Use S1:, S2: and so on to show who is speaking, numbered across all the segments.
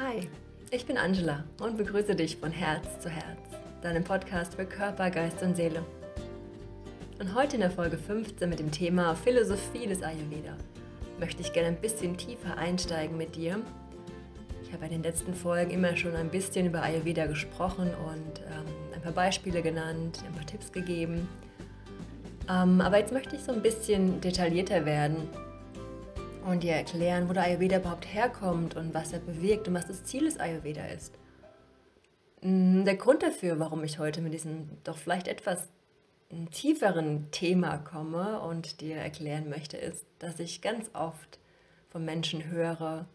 S1: Hi, ich bin Angela und begrüße dich von Herz zu Herz, deinem Podcast für Körper, Geist und Seele. Und heute in der Folge 15 mit dem Thema Philosophie des Ayurveda möchte ich gerne ein bisschen tiefer einsteigen mit dir. Ich habe in den letzten Folgen immer schon ein bisschen über Ayurveda gesprochen und ähm, ein paar Beispiele genannt, ein paar Tipps gegeben. Ähm, aber jetzt möchte ich so ein bisschen detaillierter werden und dir erklären, wo der Ayurveda überhaupt herkommt und was er bewirkt und was das Ziel des Ayurveda ist. Mm, der Grund dafür, warum ich heute mit diesem doch vielleicht etwas tieferen Thema komme und dir erklären möchte, ist, dass ich ganz oft von Menschen höre,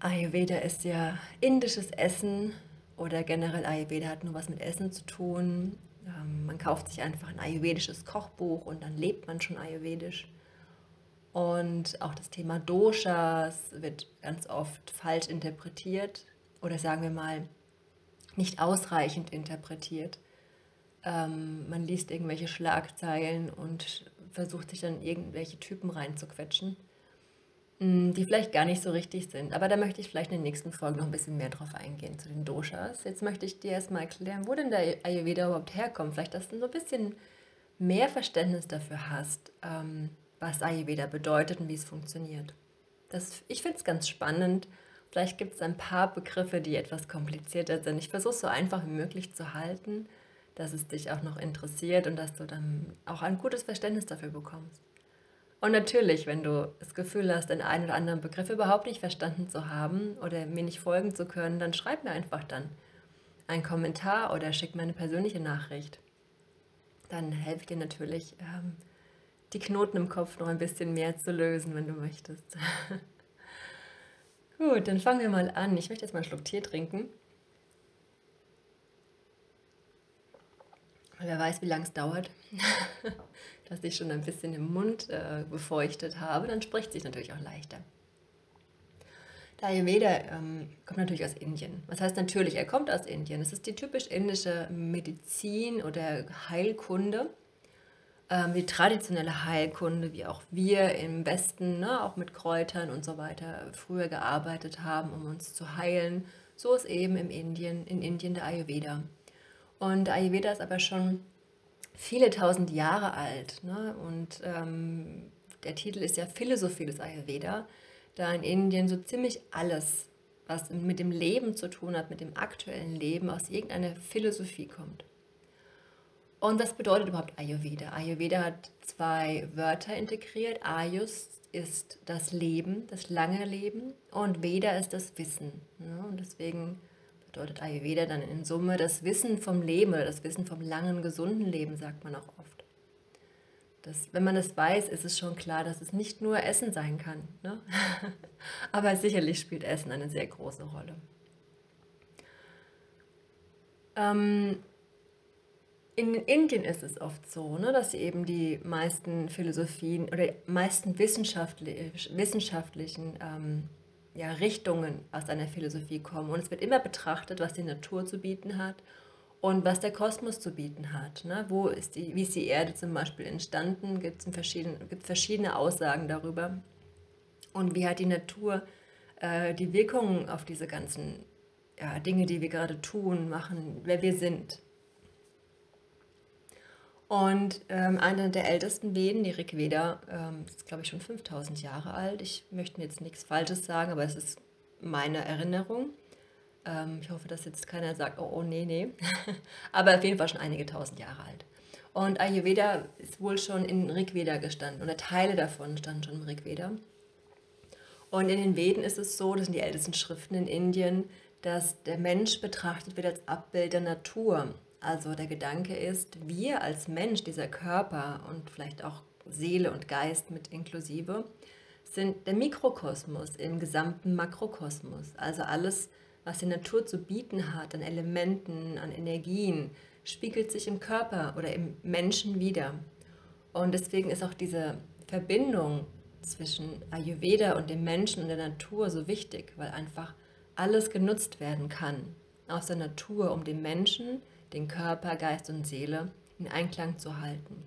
S1: Ayurveda ist ja indisches Essen oder generell Ayurveda hat nur was mit Essen zu tun. Ähm, man kauft sich einfach ein ayurvedisches Kochbuch und dann lebt man schon ayurvedisch. Und auch das Thema Doshas wird ganz oft falsch interpretiert oder sagen wir mal nicht ausreichend interpretiert. Ähm, man liest irgendwelche Schlagzeilen und versucht sich dann irgendwelche Typen reinzuquetschen, mm, die vielleicht gar nicht so richtig sind. Aber da möchte ich vielleicht in den nächsten Folgen noch ein bisschen mehr drauf eingehen zu den Doshas. Jetzt möchte ich dir erstmal erklären, wo denn der Ayurveda überhaupt herkommt. Vielleicht, dass du so ein bisschen mehr Verständnis dafür hast. Ähm, was Ayurveda bedeutet und wie es funktioniert. Das, ich finde es ganz spannend. Vielleicht gibt es ein paar Begriffe, die etwas komplizierter sind. Ich versuche es so einfach wie möglich zu halten, dass es dich auch noch interessiert und dass du dann auch ein gutes Verständnis dafür bekommst. Und natürlich, wenn du das Gefühl hast, den einen oder anderen Begriff überhaupt nicht verstanden zu haben oder mir nicht folgen zu können, dann schreib mir einfach dann einen Kommentar oder schick mir eine persönliche Nachricht. Dann helfe ich dir natürlich, ähm, die Knoten im Kopf noch ein bisschen mehr zu lösen, wenn du möchtest. Gut, dann fangen wir mal an. Ich möchte jetzt mal einen Schluck Tee trinken. Wer weiß, wie lange es dauert, dass ich schon ein bisschen im Mund äh, befeuchtet habe, dann spricht sich natürlich auch leichter. Der Ayurveda ähm, kommt natürlich aus Indien. Was heißt natürlich? Er kommt aus Indien. Es ist die typisch indische Medizin oder Heilkunde ähm, die traditionelle Heilkunde, wie auch wir im Westen, ne, auch mit Kräutern und so weiter, früher gearbeitet haben, um uns zu heilen. So ist eben im Indien, in Indien der Ayurveda. Und Ayurveda ist aber schon viele tausend Jahre alt. Ne? Und ähm, der Titel ist ja Philosophie des Ayurveda, da in Indien so ziemlich alles, was mit dem Leben zu tun hat, mit dem aktuellen Leben, aus irgendeiner Philosophie kommt. Und was bedeutet überhaupt Ayurveda? Ayurveda hat zwei Wörter integriert. Ayus ist das Leben, das lange Leben und Veda ist das Wissen. Und deswegen bedeutet Ayurveda dann in Summe das Wissen vom Leben oder das Wissen vom langen, gesunden Leben, sagt man auch oft. Das, wenn man das weiß, ist es schon klar, dass es nicht nur Essen sein kann. Ne? Aber sicherlich spielt Essen eine sehr große Rolle. Ähm, in Indien ist es oft so, ne, dass sie eben die meisten Philosophien oder die meisten wissenschaftlich, wissenschaftlichen ähm, ja, Richtungen aus einer Philosophie kommen. Und es wird immer betrachtet, was die Natur zu bieten hat und was der Kosmos zu bieten hat. Ne? Wo ist die, wie ist die Erde zum Beispiel entstanden? Gibt es verschiedene, verschiedene Aussagen darüber. Und wie hat die Natur äh, die Wirkungen auf diese ganzen ja, Dinge, die wir gerade tun, machen, wer wir sind. Und ähm, eine der ältesten Veden, die Rig Veda, ähm, ist glaube ich schon 5000 Jahre alt. Ich möchte jetzt nichts Falsches sagen, aber es ist meine Erinnerung. Ähm, ich hoffe, dass jetzt keiner sagt, oh, oh nee, nee. aber auf jeden Fall schon einige tausend Jahre alt. Und Ayurveda ist wohl schon in Rig Veda gestanden oder Teile davon standen schon im Rig Veda. Und in den Veden ist es so, das sind die ältesten Schriften in Indien, dass der Mensch betrachtet wird als Abbild der Natur. Also der Gedanke ist, wir als Mensch, dieser Körper und vielleicht auch Seele und Geist mit inklusive, sind der Mikrokosmos im gesamten Makrokosmos. Also alles, was die Natur zu bieten hat an Elementen, an Energien, spiegelt sich im Körper oder im Menschen wieder. Und deswegen ist auch diese Verbindung zwischen Ayurveda und dem Menschen und der Natur so wichtig, weil einfach alles genutzt werden kann aus der Natur, um dem Menschen den Körper, Geist und Seele in Einklang zu halten.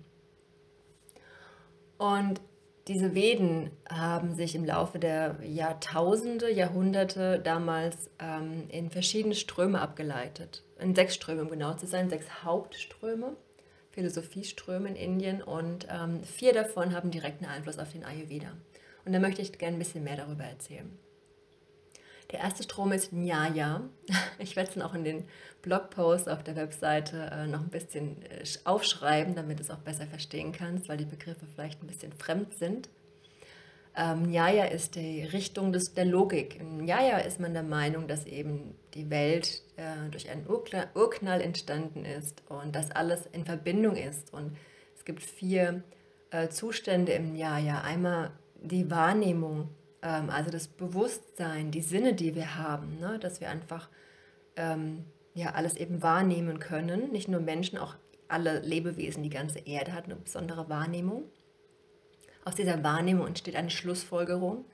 S1: Und diese Veden haben sich im Laufe der Jahrtausende, Jahrhunderte damals ähm, in verschiedene Ströme abgeleitet. In sechs Ströme, um genau zu sein, sechs Hauptströme, Philosophieströme in Indien und ähm, vier davon haben direkten Einfluss auf den Ayurveda. Und da möchte ich gerne ein bisschen mehr darüber erzählen. Der erste Strom ist Nyaya. Ich werde es dann auch in den Blogpost auf der Webseite äh, noch ein bisschen äh, aufschreiben, damit du es auch besser verstehen kannst, weil die Begriffe vielleicht ein bisschen fremd sind. Ähm, Nyaya ist die Richtung des, der Logik. In Nyaya ist man der Meinung, dass eben die Welt äh, durch einen Urknall, Urknall, entstanden ist und dass alles in Verbindung ist. Und es gibt vier äh, Zustände im Nyaya. Einmal die Wahrnehmung, ähm, also das Bewusstsein, die Sinne, die wir haben, ne? dass wir einfach ähm, ja, alles eben wahrnehmen können. Nicht nur Menschen, auch alle Lebewesen, die ganze Erde hat eine besondere Wahrnehmung. Aus dieser Wahrnehmung entsteht eine Schlussfolgerung.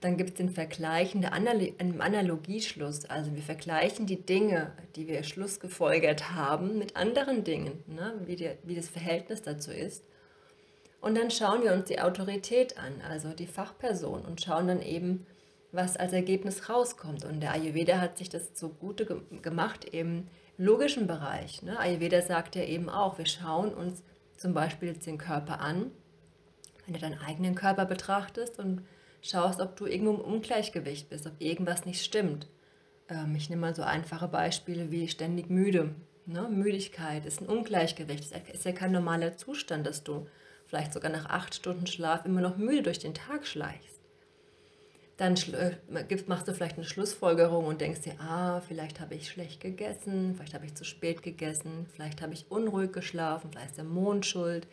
S1: Dann gibt es den Vergleich, einen Analogieschluss. Also wir vergleichen die Dinge, die wir schlussgefolgert haben, mit anderen Dingen, ne? wie, die, wie das Verhältnis dazu ist. Und dann schauen wir uns die Autorität an, also die Fachperson, und schauen dann eben, was als Ergebnis rauskommt. Und der Ayurveda hat sich das zugute ge gemacht im logischen Bereich. Ne? Ayurveda sagt ja eben auch, wir schauen uns zum Beispiel jetzt den Körper an, wenn du deinen eigenen Körper betrachtest und schaust, ob du irgendwo im Ungleichgewicht bist, ob irgendwas nicht stimmt. Ähm, ich nehme mal so einfache Beispiele wie ständig müde. Ne? Müdigkeit ist ein Ungleichgewicht, es ist ja kein normaler Zustand, dass du vielleicht sogar nach acht Stunden Schlaf immer noch müde durch den Tag schleichst. Dann äh, machst du vielleicht eine Schlussfolgerung und denkst dir, ah, vielleicht habe ich schlecht gegessen, vielleicht habe ich zu spät gegessen, vielleicht habe ich unruhig geschlafen, vielleicht ist der Mond schuld.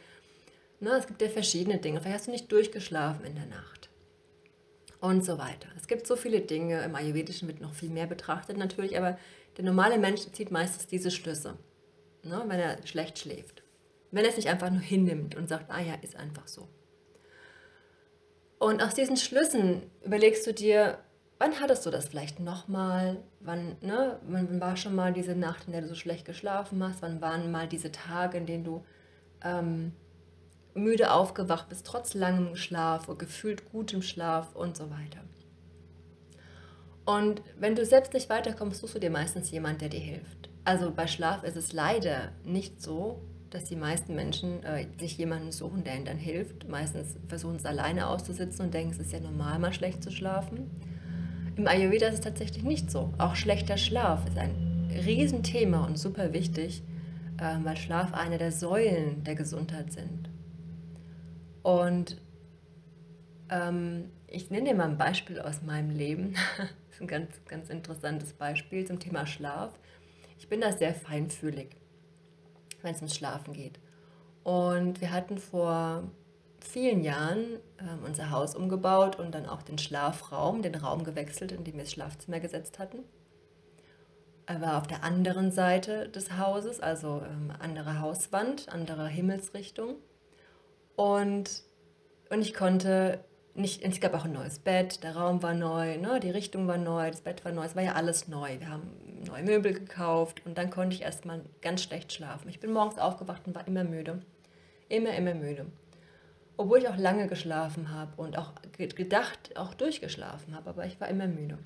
S1: Na, ne, es gibt ja verschiedene Dinge. Vielleicht hast du nicht durchgeschlafen in der Nacht. Und so weiter. Es gibt so viele Dinge. Im Ayurvedischen wird noch viel mehr betrachtet natürlich, aber der normale Mensch zieht meistens diese Schlüsse, ne, wenn er schlecht schläft. Wenn er es nicht einfach nur hinnimmt und sagt, ah ja, ist einfach so. Und aus diesen Schlüssen überlegst du dir, wann hattest du das vielleicht nochmal? Wann, ne, wann war schon mal diese Nacht, in der du so schlecht geschlafen hast? Wann waren mal diese Tage, in denen du ähm, müde aufgewacht bist, trotz langem Schlaf oder gefühlt gutem Schlaf und so weiter? Und wenn du selbst nicht weiterkommst, suchst du dir meistens jemand, der dir hilft. Also bei Schlaf ist es leider nicht so, dass die meisten Menschen äh, sich jemanden suchen, der ihnen dann hilft. Meistens versuchen es alleine auszusitzen und denken, es ist ja normal, mal schlecht zu schlafen. Im Ayurveda ist es tatsächlich nicht so. Auch schlechter Schlaf ist ein Riesenthema und super wichtig, äh, weil Schlaf eine der Säulen der Gesundheit sind. Und ähm, ich nenne dir mal ein Beispiel aus meinem Leben. das ist ein ganz, ganz interessantes Beispiel zum Thema Schlaf. Ich bin da sehr feinfühlig wenn es ums Schlafen geht. Und wir hatten vor vielen Jahren ähm, unser Haus umgebaut und dann auch den Schlafraum, den Raum gewechselt, in dem wir das Schlafzimmer gesetzt hatten. Er war auf der anderen Seite des Hauses, also ähm, andere Hauswand, andere Himmelsrichtung. Und, und ich konnte nicht, es gab auch ein neues Bett, der Raum war neu, ne, die Richtung war neu, das Bett war neu, es war ja alles neu. Wir haben neue Möbel gekauft und dann konnte ich erstmal ganz schlecht schlafen. Ich bin morgens aufgewacht und war immer müde. Immer, immer müde. Obwohl ich auch lange geschlafen habe und auch gedacht, auch durchgeschlafen habe, aber ich war immer müde.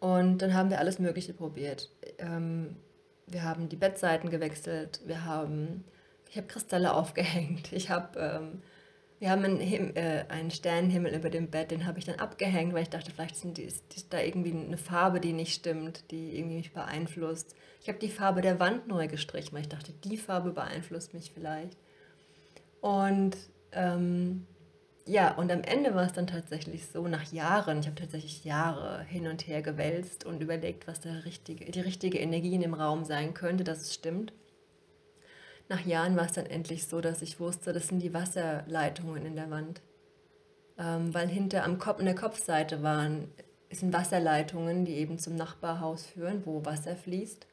S1: Und dann haben wir alles Mögliche probiert. Ähm, wir haben die Bettseiten gewechselt, wir haben, ich habe Kristalle aufgehängt, ich habe ähm, wir haben einen, Him äh, einen Sternenhimmel über dem Bett, den habe ich dann abgehängt, weil ich dachte, vielleicht sind die, ist, ist da irgendwie eine Farbe, die nicht stimmt, die irgendwie mich beeinflusst. Ich habe die Farbe der Wand neu gestrichen, weil ich dachte, die Farbe beeinflusst mich vielleicht. Und ähm, ja, und am Ende war es dann tatsächlich so, nach Jahren, ich habe tatsächlich Jahre hin und her gewälzt und überlegt, was der richtige, die richtige Energie in dem Raum sein könnte, dass es stimmt nach Jahren war es dann endlich so, dass ich wusste, das sind die Wasserleitungen in der Wand. Ähm, weil hinter am Kopf, an der Kopfseite waren, sind Wasserleitungen, die eben zum Nachbarhaus führen, wo Wasser fließt.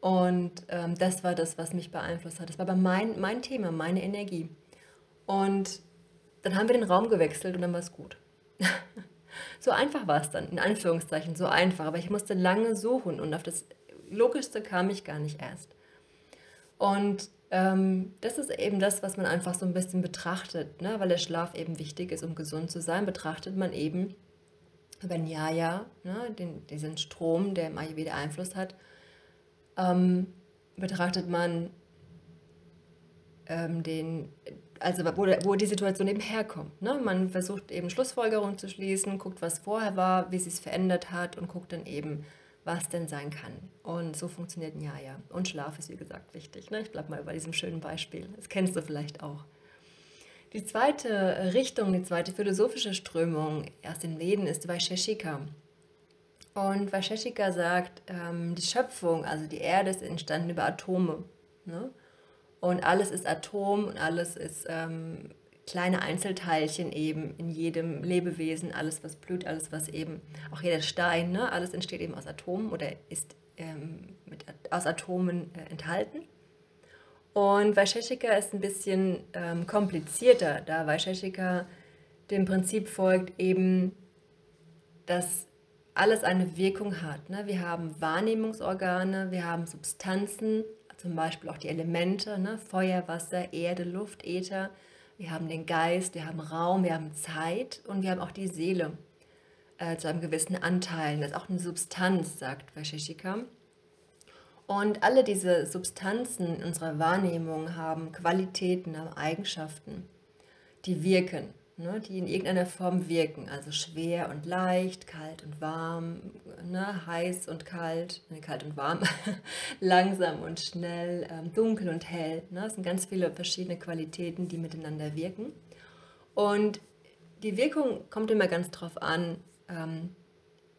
S1: Und ähm, das war das, was mich beeinflusst hat. Das war aber mein, mein Thema, meine Energie. Und dann haben wir den Raum gewechselt und dann war es gut. so einfach war es dann, in Anführungszeichen, so einfach. Aber ich musste lange suchen und auf das Logischste kam ich gar nicht erst. Und ähm, das ist eben das, was man einfach so ein bisschen betrachtet, ne? weil der Schlaf eben wichtig ist, um gesund zu sein, betrachtet man eben über Nyaya, ne? Den, diesen Strom, der im Ayurveda Einfluss hat, ähm, betrachtet man ähm, den, also wo, wo die Situation eben herkommt. Ne? Man versucht eben Schlussfolgerungen zu schließen, guckt, was vorher war, wie sie es verändert hat und guckt dann eben, was denn sein kann. Und so funktioniert Nyaya. Und Schlaf ist, wie gesagt, wichtig. Ne? Ich bleibe mal bei diesem schönen Beispiel. Das kennst du vielleicht auch. Die zweite Richtung, die zweite philosophische Strömung aus den Veden ist Vaisheshika. Und Vaisheshika sagt, ähm, die Schöpfung, also die Erde ist entstanden über Atome. Ne? Und alles ist Atom und alles ist ähm, kleine Einzelteilchen eben in jedem Lebewesen, alles was blüht, alles was eben, auch jeder Stein, ne, alles entsteht eben aus Atomen oder ist ähm, mit, aus Atomen äh, enthalten. Und Vaisheshika ist ein bisschen ähm, komplizierter, da Vaisheshika dem Prinzip folgt eben, dass alles eine Wirkung hat. Ne? Wir haben Wahrnehmungsorgane, wir haben Substanzen, zum Beispiel auch die Elemente, ne? Feuer, Wasser, Erde, Luft, Äther wir haben den Geist, wir haben Raum, wir haben Zeit und wir haben auch die Seele äh, zu einem gewissen Anteil. Das ist auch eine Substanz, sagt Vaisheshika. Und alle diese Substanzen in unserer Wahrnehmung haben Qualitäten, haben Eigenschaften, die wirken ne, die in irgendeiner Form wirken. Also schwer und leicht, kalt und warm, ne, heiß und kalt, ne, kalt und warm, langsam und schnell, ähm, dunkel und hell. Ne. Das sind ganz viele verschiedene Qualitäten, die miteinander wirken. Und die Wirkung kommt immer ganz drauf an, ähm,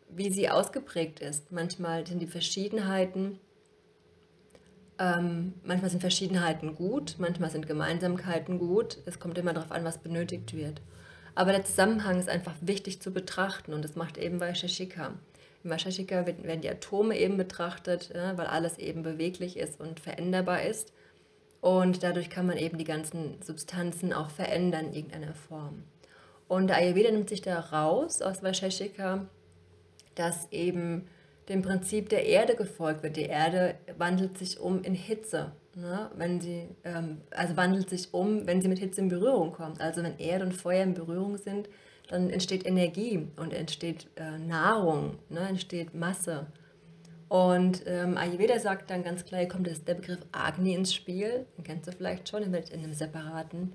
S1: wie sie ausgeprägt ist. Manchmal sind die Verschiedenheiten ähm, manchmal sind Verschiedenheiten gut, manchmal sind Gemeinsamkeiten gut. Es kommt immer darauf an, was benötigt wird. Aber der Zusammenhang ist einfach wichtig zu betrachten und das macht eben Vaisheshika. Im Vaisheshika werden die Atome eben betrachtet, ja, weil alles eben beweglich ist und veränderbar ist. Und dadurch kann man eben die ganzen Substanzen auch verändern in irgendeiner Form. Und der Ayurveda nimmt sich da raus aus Vaisheshika, dass eben dem Prinzip der Erde gefolgt wird. Die Erde wandelt sich um in Hitze, ne? wenn sie, ähm, also wandelt sich um, wenn sie mit Hitze in Berührung kommt. Also wenn Erde und Feuer in Berührung sind, dann entsteht Energie und entsteht äh, Nahrung, ne? entsteht Masse. Und ähm, Ayurveda sagt dann ganz klar, hier kommt das, der Begriff Agni ins Spiel. Den kennst du vielleicht schon, den werde ich in einem separaten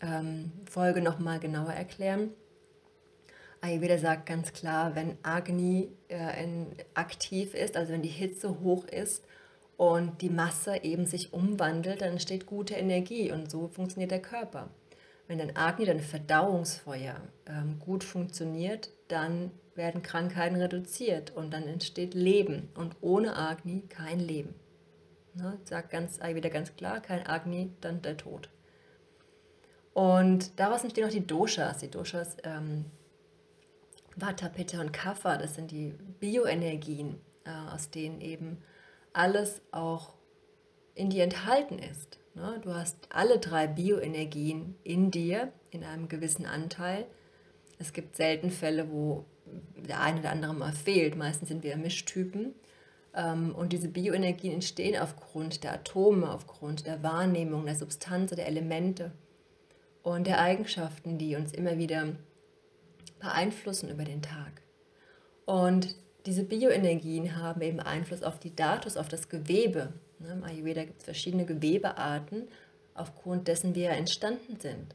S1: ähm, Folge nochmal genauer erklären. Ayurveda sagt ganz klar, wenn Agni äh, in, aktiv ist, also wenn die Hitze hoch ist und die Masse eben sich umwandelt, dann entsteht gute Energie und so funktioniert der Körper. Wenn dann Agni, dein Verdauungsfeuer, ähm, gut funktioniert, dann werden Krankheiten reduziert und dann entsteht Leben. Und ohne Agni kein Leben. Ne, sagt ganz, Ayurveda ganz klar, kein Agni, dann der Tod. Und daraus entstehen auch die Doshas. Die Doshas ähm, Vata, Pitta und Kapha, das sind die Bioenergien, äh, aus denen eben alles auch in dir enthalten ist. Ne? Du hast alle drei Bioenergien in dir in einem gewissen Anteil. Es gibt selten Fälle, wo der eine oder andere mal fehlt. Meistens sind wir Mischtypen. Ähm, und diese Bioenergien entstehen aufgrund der Atome, aufgrund der Wahrnehmung, der Substanz, der Elemente und der Eigenschaften, die uns immer wieder beeinflussen über den Tag. Und diese Bioenergien haben eben Einfluss auf die Datus, auf das Gewebe. Ne, Im Ayurveda gibt es verschiedene Gewebearten, aufgrund dessen wir entstanden sind.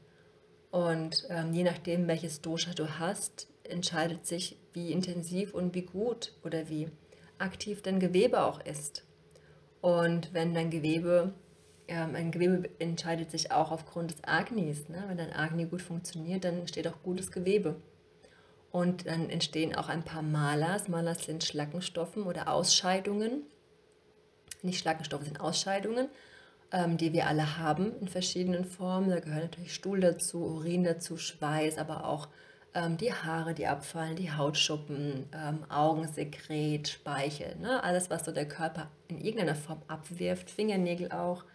S1: Und ähm, je nachdem, welches Dosha du hast, entscheidet sich, wie intensiv und wie gut oder wie aktiv dein Gewebe auch ist. Und wenn dein Gewebe, ähm, ein Gewebe entscheidet sich auch aufgrund des Agnis. Ne? Wenn dein Agni gut funktioniert, dann entsteht auch gutes Gewebe. Und dann entstehen auch ein paar Malas. Malas sind Schlackenstoffen oder Ausscheidungen. Nicht Schlackenstoffe, sind Ausscheidungen, ähm, die wir alle haben in verschiedenen Formen. Da gehört natürlich Stuhl dazu, Urin dazu, Schweiß, aber auch ähm, die Haare, die abfallen, die Hautschuppen, ähm, Augensekret, Speichel. Ne? Alles, was so der Körper in irgendeiner Form abwirft, Fingernägel auch.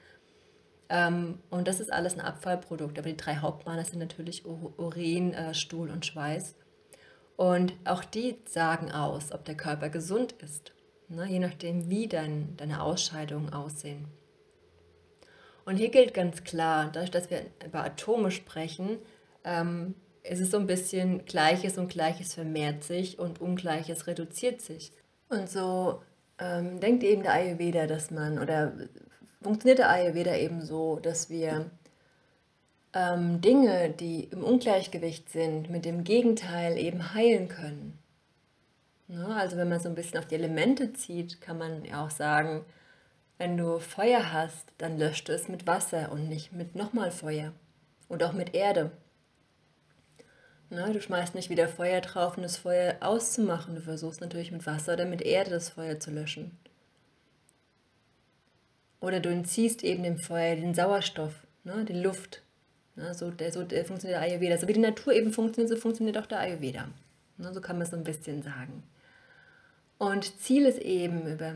S1: Ähm, und das ist alles ein Abfallprodukt. Aber die drei Hauptmaler sind natürlich Urin, äh, Stuhl und Schweiß. Und auch die sagen aus, ob der Körper gesund ist, ne? je nachdem, wie dann deine Ausscheidungen aussehen. Und hier gilt ganz klar, dadurch, dass wir über Atome sprechen, ähm, ist es so ein bisschen Gleiches und Gleiches vermehrt sich und Ungleiches reduziert sich. Und so ähm, denkt eben der Ayurveda, dass man, oder funktioniert der Ayurveda eben so, dass wir ähm, Dinge, die im Ungleichgewicht sind, mit dem Gegenteil eben heilen können. Ne? Also wenn man so ein bisschen auf die Elemente zieht, kann man ja auch sagen, wenn du Feuer hast, dann löscht es mit Wasser und nicht mit nochmal Feuer. Und auch mit Erde. Ne? Du schmeißt nicht wieder Feuer drauf, um das Feuer auszumachen. Du versuchst natürlich mit Wasser oder mit Erde das Feuer zu löschen. Oder du entziehst eben dem Feuer den Sauerstoff, ne? die Luft. Ne? So, der, so der funktioniert der Ayurveda. So wie die Natur eben funktioniert, so funktioniert auch der Ayurveda. Ne? So kann man es so ein bisschen sagen. Und Ziel ist eben über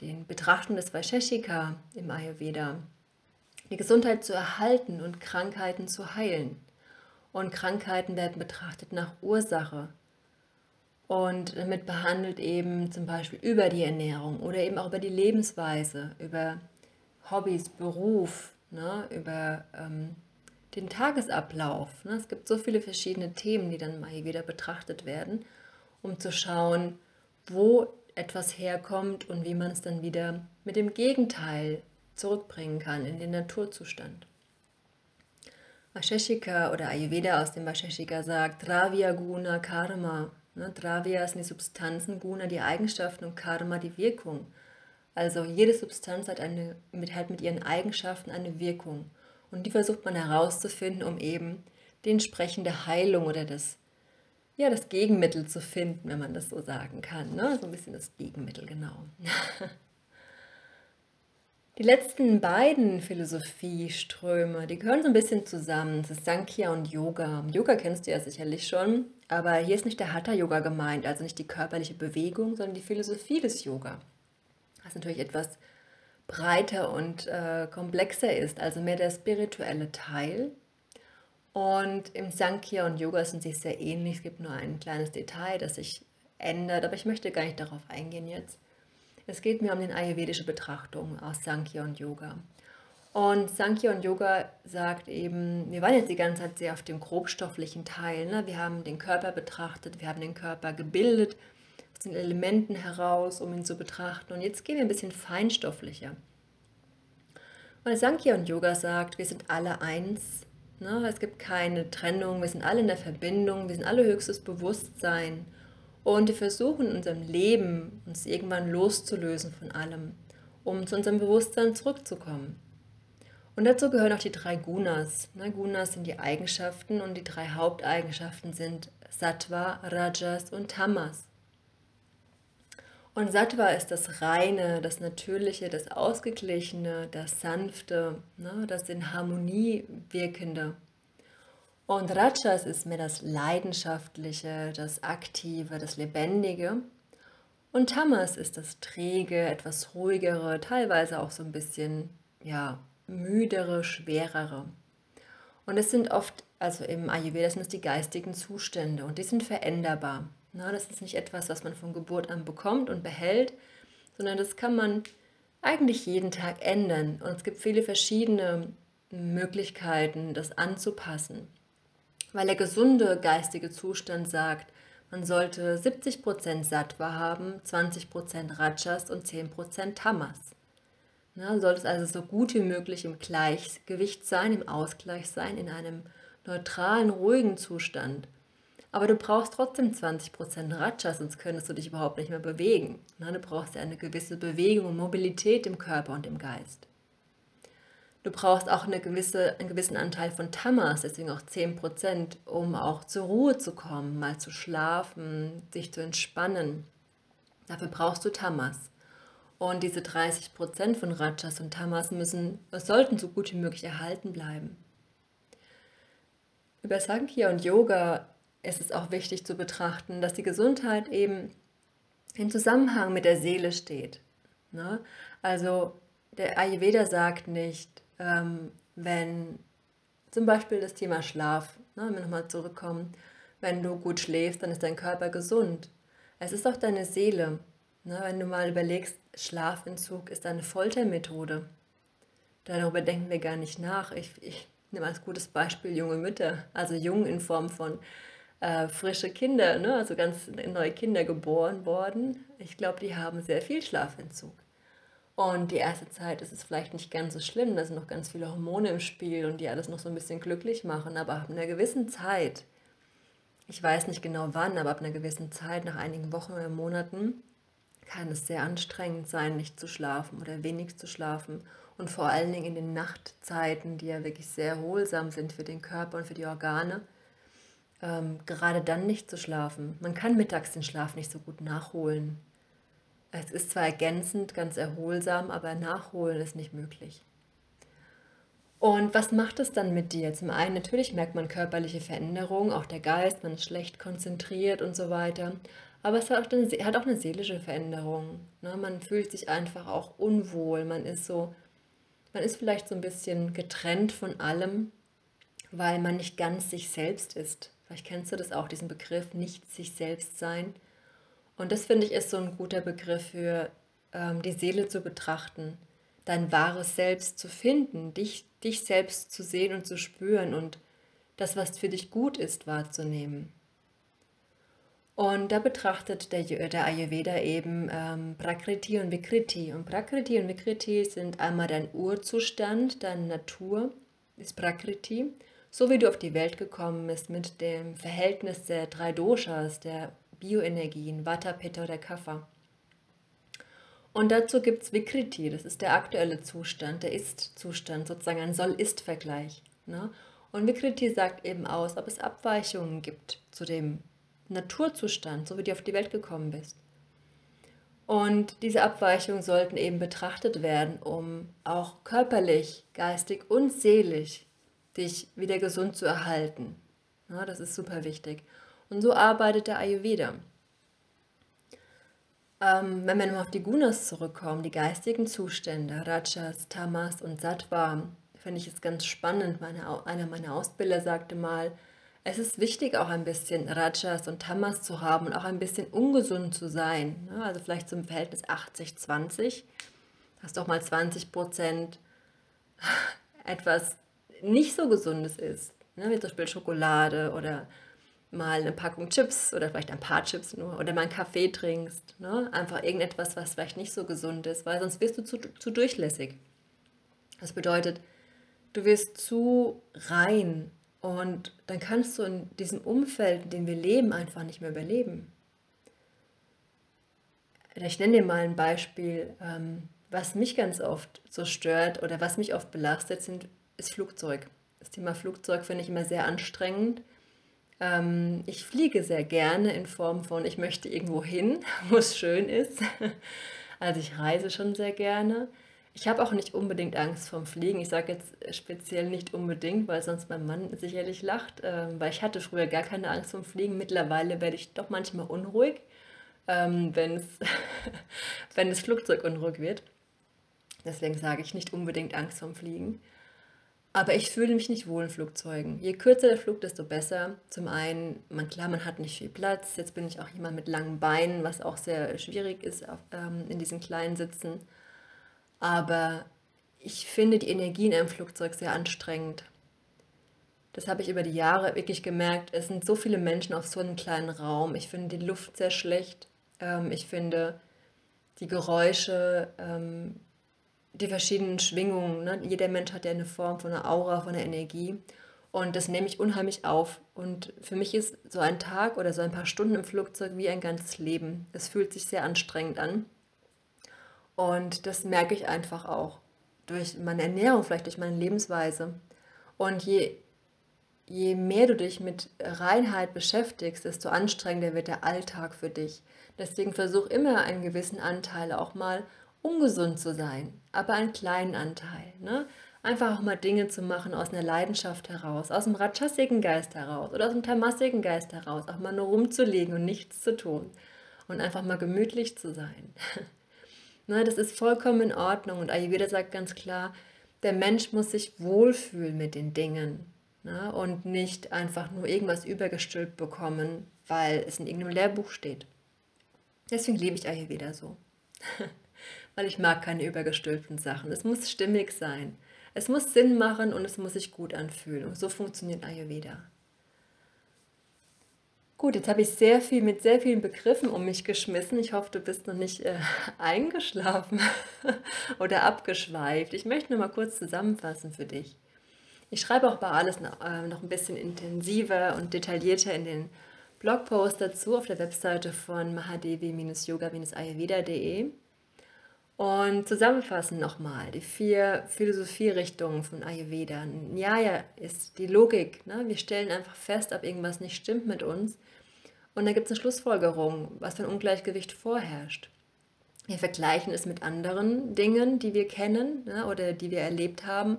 S1: den Betrachten des Vaisheshika im Ayurveda, die Gesundheit zu erhalten und Krankheiten zu heilen. Und Krankheiten werden betrachtet nach Ursache. Und damit behandelt eben zum Beispiel über die Ernährung oder eben auch über die Lebensweise, über Hobbys, Beruf, ne, über ähm, den Tagesablauf. Ne. Es gibt so viele verschiedene Themen, die dann mal wieder betrachtet werden, um zu schauen, wo etwas herkommt und wie man es dann wieder mit dem Gegenteil zurückbringen kann in den Naturzustand. Vaisheshika oder Ayurveda aus dem Vaisheshika sagt Dravya Guna Karma. Ne, Dravya sind die Substanzen, Guna die Eigenschaften und Karma die Wirkung. Also jede Substanz hat, eine, hat mit ihren Eigenschaften eine Wirkung. Und die versucht man herauszufinden, um eben die entsprechende Heilung oder das, ja, das Gegenmittel zu finden, wenn man das so sagen kann. Ne? So ein bisschen das Gegenmittel, genau. Die letzten beiden Philosophieströme, die gehören so ein bisschen zusammen. Das ist Sankhya und Yoga. Yoga kennst du ja sicherlich schon, aber hier ist nicht der Hatha-Yoga gemeint, also nicht die körperliche Bewegung, sondern die Philosophie des Yoga was natürlich etwas breiter und äh, komplexer ist, also mehr der spirituelle Teil. Und im Sankhya und Yoga sind sie sehr ähnlich. Es gibt nur ein kleines Detail, das sich ändert, aber ich möchte gar nicht darauf eingehen jetzt. Es geht mir um die ayurvedische Betrachtung aus Sankhya und Yoga. Und Sankhya und Yoga sagt eben, wir waren jetzt die ganze Zeit sehr auf dem grobstofflichen Teil. Ne? Wir haben den Körper betrachtet, wir haben den Körper gebildet, den Elementen heraus, um ihn zu betrachten. Und jetzt gehen wir ein bisschen feinstofflicher. Weil Sankhya und Yoga sagt, wir sind alle eins. Ne? Es gibt keine Trennung, wir sind alle in der Verbindung, wir sind alle höchstes Bewusstsein. Und wir versuchen in unserem Leben uns irgendwann loszulösen von allem, um zu unserem Bewusstsein zurückzukommen. Und dazu gehören auch die drei Gunas. Ne? Gunas sind die Eigenschaften und die drei Haupteigenschaften sind Sattva, Rajas und Tamas. Und Sattva ist das Reine, das Natürliche, das Ausgeglichene, das Sanfte, ne, das in Harmonie wirkende. Und Rajas ist mehr das Leidenschaftliche, das Aktive, das Lebendige. Und Tamas ist das Träge, etwas ruhigere, teilweise auch so ein bisschen ja, müdere, schwerere. Und es sind oft, also im Ayurveda sind es die geistigen Zustände und die sind veränderbar. Na, das ist nicht etwas, was man von Geburt an bekommt und behält, sondern das kann man eigentlich jeden Tag ändern. Und es gibt viele verschiedene Möglichkeiten, das anzupassen. Weil der gesunde geistige Zustand sagt, man sollte 70% Sattva haben, 20% Rajas und 10% Tamas. Na, sollte es also so gut wie möglich im Gleichgewicht sein, im Ausgleich sein, in einem neutralen, ruhigen Zustand. Aber du brauchst trotzdem 20% Raja, sonst könntest du dich überhaupt nicht mehr bewegen. Du brauchst ja eine gewisse Bewegung und Mobilität im Körper und im Geist. Du brauchst auch eine gewisse, einen gewissen Anteil von Tamas, deswegen auch 10%, um auch zur Ruhe zu kommen, mal zu schlafen, sich zu entspannen. Dafür brauchst du Tamas. Und diese 30% von Rajas und Tamas müssen, sollten so gut wie möglich erhalten bleiben. Über Sankhya und Yoga ist es auch wichtig zu betrachten, dass die Gesundheit eben im Zusammenhang mit der Seele steht. Ne? Also der Ayurveda sagt nicht, ähm, wenn zum Beispiel das Thema Schlaf, ne, wenn wir nochmal zurückkommen, wenn du gut schläfst, dann ist dein Körper gesund. Es ist auch deine Seele. Ne? Wenn du mal überlegst, Schlafentzug ist eine Foltermethode. darüber denken wir gar nicht nach. Ich, ich nehme als gutes Beispiel junge Mütter, also jung in Form von äh, frische Kinder, ne? also ganz neue Kinder geboren worden. Ich glaube, die haben sehr viel Schlafentzug. Und die erste Zeit ist es vielleicht nicht ganz so schlimm, da sind noch ganz viele Hormone im Spiel und die alles noch so ein bisschen glücklich machen, aber ab einer gewissen Zeit, ich weiß nicht genau wann, aber ab einer gewissen Zeit, nach einigen Wochen oder Monaten, kann es sehr anstrengend sein, nicht zu schlafen oder wenig zu schlafen. Und vor allen Dingen in den Nachtzeiten, die ja wirklich sehr erholsam sind für den Körper und für die Organe, ähm, gerade dann nicht zu schlafen. Man kann mittags den Schlaf nicht so gut nachholen. Es ist zwar ergänzend, ganz erholsam, aber nachholen ist nicht möglich. Und was macht es dann mit dir? Zum einen natürlich merkt man körperliche Veränderungen, auch der Geist, man ist schlecht konzentriert und so weiter. Aber es hat auch eine, hat auch eine seelische Veränderung. Ne? Man fühlt sich einfach auch unwohl. Man ist so, man ist vielleicht so ein bisschen getrennt von allem, weil man nicht ganz sich selbst ist. Vielleicht kennst du das auch, diesen Begriff, nicht sich selbst sein. Und das finde ich ist so ein guter Begriff für ähm, die Seele zu betrachten, dein wahres Selbst zu finden, dich, dich selbst zu sehen und zu spüren und das, was für dich gut ist, wahrzunehmen. Und da betrachtet der, der Ayurveda eben ähm, Prakriti und Vikriti. Und Prakriti und Vikriti sind einmal dein Urzustand, deine Natur, ist Prakriti, so wie du auf die Welt gekommen bist mit dem Verhältnis der drei Doshas, der Bioenergien, Vata, Pitta oder Kapha. Und dazu gibt es Vikriti, das ist der aktuelle Zustand, der Ist-Zustand, sozusagen ein Soll-Ist-Vergleich. Ne? Und Vikriti sagt eben aus, ob es Abweichungen gibt zu dem Naturzustand, so wie du auf die Welt gekommen bist. Und diese Abweichungen sollten eben betrachtet werden, um auch körperlich, geistig und seelisch dich wieder gesund zu erhalten. Ja, das ist super wichtig. Und so arbeitet der Ayurveda. Ähm, wenn wir nochmal auf die Gunas zurückkommen, die geistigen Zustände, Rajas, Tamas und Sattva, finde ich es ganz spannend. Meine, einer meiner Ausbilder sagte mal, es ist wichtig, auch ein bisschen Rajas und Tamas zu haben und auch ein bisschen ungesund zu sein. Ne? Also vielleicht zum Verhältnis 80-20. Hast doch mal 20 Prozent etwas nicht so Gesundes ist. Ne? Wie zum Beispiel Schokolade oder mal eine Packung Chips oder vielleicht ein paar Chips nur oder mal einen Kaffee trinkst. Ne? Einfach irgendetwas, was vielleicht nicht so gesund ist, weil sonst wirst du zu, zu durchlässig. Das bedeutet, du wirst zu rein und dann kannst du in diesem Umfeld, in dem wir leben, einfach nicht mehr überleben. Ich nenne dir mal ein Beispiel, ähm, was mich ganz oft so stört oder was mich oft belastet, sind, ist Flugzeug. Das Thema Flugzeug finde ich immer sehr anstrengend ähm, ich fliege sehr gerne in Form von, ich möchte irgendwo hin, wo es schön ist. Also ich reise schon sehr gerne. Ich habe auch nicht unbedingt Angst vorm Fliegen. Ich sage jetzt speziell nicht unbedingt, weil sonst mein Mann sicherlich lacht, ähm, weil ich hatte früher gar keine Angst vorm Fliegen. Mittlerweile werde ich doch manchmal unruhig, ähm, wenn das Flugzeug unruhig wird. Deswegen sage ich nicht unbedingt Angst vorm Fliegen. Aber ich fühle mich nicht wohl in Flugzeugen. Je kürzer der Flug, desto besser. Zum einen, man, klar, man hat nicht viel Platz. Jetzt bin ich auch jemand mit langen Beinen, was auch sehr schwierig ist auf, ähm, in diesen kleinen Sitzen. Aber ich finde die Energie in einem Flugzeug sehr anstrengend. Das habe ich über die Jahre wirklich gemerkt. Es sind so viele Menschen auf so einem kleinen Raum. Ich finde die Luft sehr schlecht. Ähm, ich finde die Geräusche ähm, die verschiedenen Schwingungen. Ne? Jeder Mensch hat ja eine Form von einer Aura, von einer Energie. Und das nehme ich unheimlich auf. Und für mich ist so ein Tag oder so ein paar Stunden im Flugzeug wie ein ganzes Leben. Es fühlt sich sehr anstrengend an. Und das merke ich einfach auch durch meine Ernährung, vielleicht durch meine Lebensweise. Und je, je mehr du dich mit Reinheit beschäftigst, desto anstrengender wird der Alltag für dich. Deswegen versuch immer einen gewissen Anteil auch mal ungesund zu sein, aber einen kleinen Anteil. Ne? Einfach auch mal Dinge zu machen aus einer Leidenschaft heraus, aus dem ratschasigen Geist heraus oder aus dem tamassigen Geist heraus, auch mal nur rumzulegen und nichts zu tun und einfach mal gemütlich zu sein. ne, das ist vollkommen in Ordnung und Ayurveda sagt ganz klar, der Mensch muss sich wohlfühlen mit den Dingen ne, und nicht einfach nur irgendwas übergestülpt bekommen, weil es in irgendeinem Lehrbuch steht. Deswegen liebe ich Ayurveda so. weil ich mag keine übergestülpten Sachen. Es muss stimmig sein. Es muss Sinn machen und es muss sich gut anfühlen. Und so funktioniert Ayurveda. Gut, jetzt habe ich sehr viel mit sehr vielen Begriffen um mich geschmissen. Ich hoffe, du bist noch nicht äh, eingeschlafen oder abgeschweift. Ich möchte nur mal kurz zusammenfassen für dich. Ich schreibe auch bei alles noch, äh, noch ein bisschen intensiver und detaillierter in den Blogpost dazu auf der Webseite von mahadevi-yoga-ayurveda.de. Und zusammenfassen nochmal die vier Philosophierichtungen von Ayurveda. Nyaya ist die Logik. Ne? Wir stellen einfach fest, ob irgendwas nicht stimmt mit uns. Und dann gibt es eine Schlussfolgerung, was für ein Ungleichgewicht vorherrscht. Wir vergleichen es mit anderen Dingen, die wir kennen ne? oder die wir erlebt haben.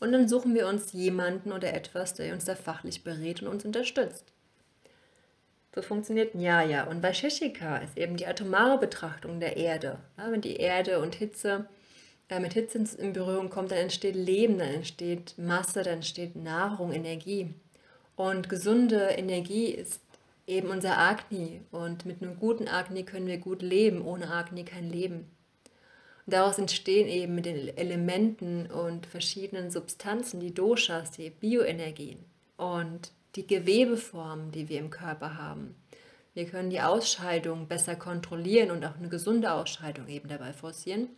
S1: Und dann suchen wir uns jemanden oder etwas, der uns da fachlich berät und uns unterstützt. So funktioniert Nyaya. Und bei Shishika ist eben die atomare Betrachtung der Erde. Ja, wenn die Erde und Hitze äh, mit Hitze in Berührung kommt, dann entsteht Leben, dann entsteht Masse, dann entsteht Nahrung, Energie. Und gesunde Energie ist eben unser Agni. Und mit einem guten Agni können wir gut leben, ohne Agni kein Leben. Und daraus entstehen eben mit den Elementen und verschiedenen Substanzen die Doshas, die Bioenergien. Und die Gewebeformen, die wir im Körper haben. Wir können die Ausscheidung besser kontrollieren und auch eine gesunde Ausscheidung eben dabei forcieren.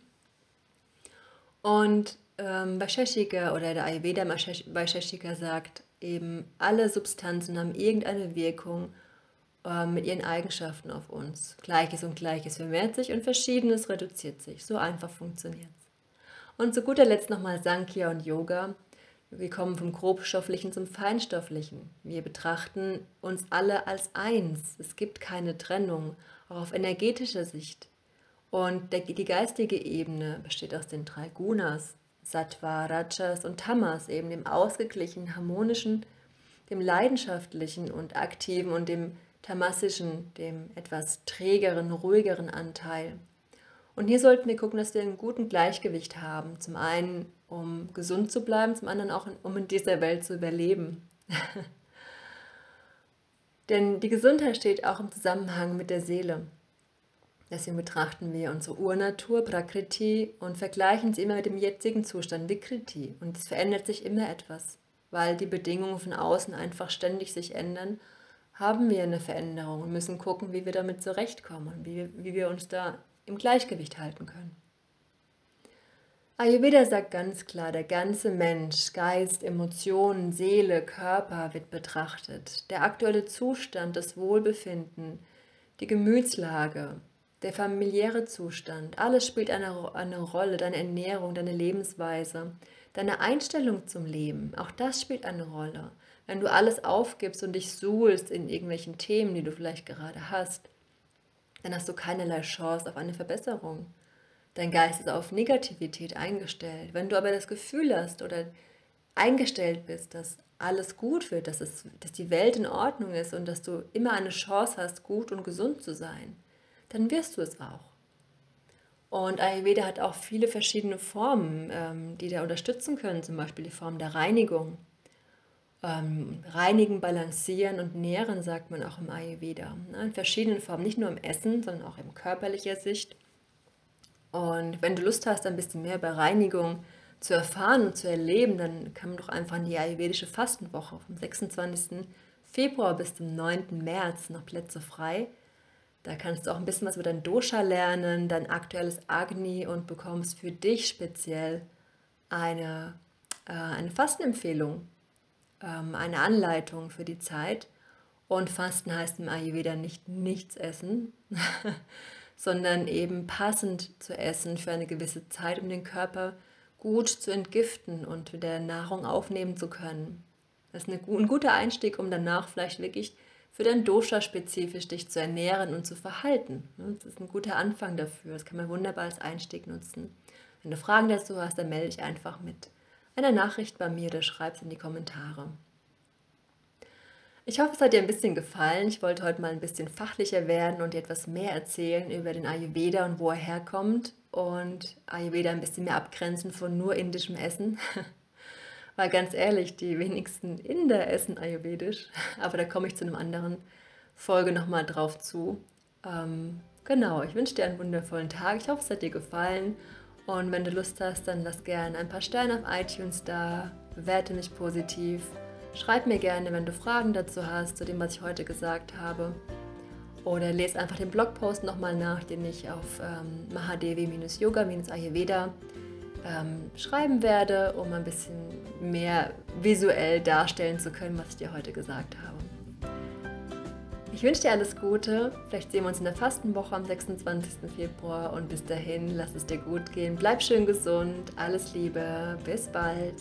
S1: Und ähm, bei Sheshika oder der Ayurveda bei Sheshika sagt eben, alle Substanzen haben irgendeine Wirkung äh, mit ihren Eigenschaften auf uns. Gleiches und Gleiches vermehrt sich und Verschiedenes reduziert sich. So einfach funktioniert es. Und zu guter Letzt nochmal Sankhya und Yoga. Wir kommen vom Grobstofflichen zum Feinstofflichen. Wir betrachten uns alle als eins. Es gibt keine Trennung, auch auf energetischer Sicht. Und der, die geistige Ebene besteht aus den drei Gunas, Sattva, Rajas und Tamas, eben dem ausgeglichenen, harmonischen, dem leidenschaftlichen und aktiven und dem tamasischen, dem etwas trägeren, ruhigeren Anteil. Und hier sollten wir gucken, dass wir einen guten Gleichgewicht haben. Zum einen um gesund zu bleiben, zum anderen auch, um in dieser Welt zu überleben. Denn die Gesundheit steht auch im Zusammenhang mit der Seele. Deswegen betrachten wir unsere Urnatur, Prakriti, und vergleichen sie immer mit dem jetzigen Zustand, Vikriti. Und es verändert sich immer etwas, weil die Bedingungen von außen einfach ständig sich ändern. Haben wir eine Veränderung und müssen gucken, wie wir damit zurechtkommen und wie, wie wir uns da im Gleichgewicht halten können. Ayurveda sagt ganz klar, der ganze Mensch, Geist, Emotionen, Seele, Körper wird betrachtet. Der aktuelle Zustand, das Wohlbefinden, die Gemütslage, der familiäre Zustand, alles spielt eine, eine Rolle, deine Ernährung, deine Lebensweise, deine Einstellung zum Leben, auch das spielt eine Rolle. Wenn du alles aufgibst und dich suhlst in irgendwelchen Themen, die du vielleicht gerade hast, dann hast du keinerlei Chance auf eine Verbesserung. Dein Geist ist auf Negativität eingestellt. Wenn du aber das Gefühl hast oder eingestellt bist, dass alles gut wird, dass, es, dass die Welt in Ordnung ist und dass du immer eine Chance hast, gut und gesund zu sein, dann wirst du es auch. Und Ayurveda hat auch viele verschiedene Formen, ähm, die da unterstützen können, zum Beispiel die Form der Reinigung. Ähm, reinigen, balancieren und nähren, sagt man auch im Ayurveda. Ne? In verschiedenen Formen, nicht nur im Essen, sondern auch in körperlicher Sicht. Und wenn du Lust hast, ein bisschen mehr über Reinigung zu erfahren und zu erleben, dann kann man doch einfach in die ayurvedische Fastenwoche vom 26. Februar bis zum 9. März noch Plätze frei. Da kannst du auch ein bisschen was über dein Dosha lernen, dein aktuelles Agni und bekommst für dich speziell eine, äh, eine Fastenempfehlung, ähm, eine Anleitung für die Zeit. Und Fasten heißt im Ayurveda nicht nichts essen, sondern eben passend zu essen für eine gewisse Zeit, um den Körper gut zu entgiften und wieder Nahrung aufnehmen zu können. Das ist ein guter Einstieg, um danach vielleicht wirklich für dein Dosha spezifisch dich zu ernähren und zu verhalten. Das ist ein guter Anfang dafür. Das kann man wunderbar als Einstieg nutzen. Wenn du Fragen dazu hast, dann melde dich einfach mit einer Nachricht bei mir oder schreib es in die Kommentare. Ich hoffe, es hat dir ein bisschen gefallen. Ich wollte heute mal ein bisschen fachlicher werden und dir etwas mehr erzählen über den Ayurveda und wo er herkommt und Ayurveda ein bisschen mehr abgrenzen von nur indischem Essen. Weil ganz ehrlich, die wenigsten Inder essen Ayurvedisch, aber da komme ich zu einem anderen Folge nochmal drauf zu. Ähm, genau, ich wünsche dir einen wundervollen Tag. Ich hoffe, es hat dir gefallen Und wenn du Lust hast, dann lass gerne ein paar Sterne auf iTunes da, bewerte mich positiv. Schreib mir gerne, wenn du Fragen dazu hast, zu dem, was ich heute gesagt habe. Oder lese einfach den Blogpost nochmal nach, den ich auf ähm, mahadevi-yoga-ayurveda ähm, schreiben werde, um ein bisschen mehr visuell darstellen zu können, was ich dir heute gesagt habe. Ich wünsche dir alles Gute. Vielleicht sehen wir uns in der Fastenwoche am 26. Februar und bis dahin, lass es dir gut gehen. Bleib schön gesund. Alles Liebe. Bis bald.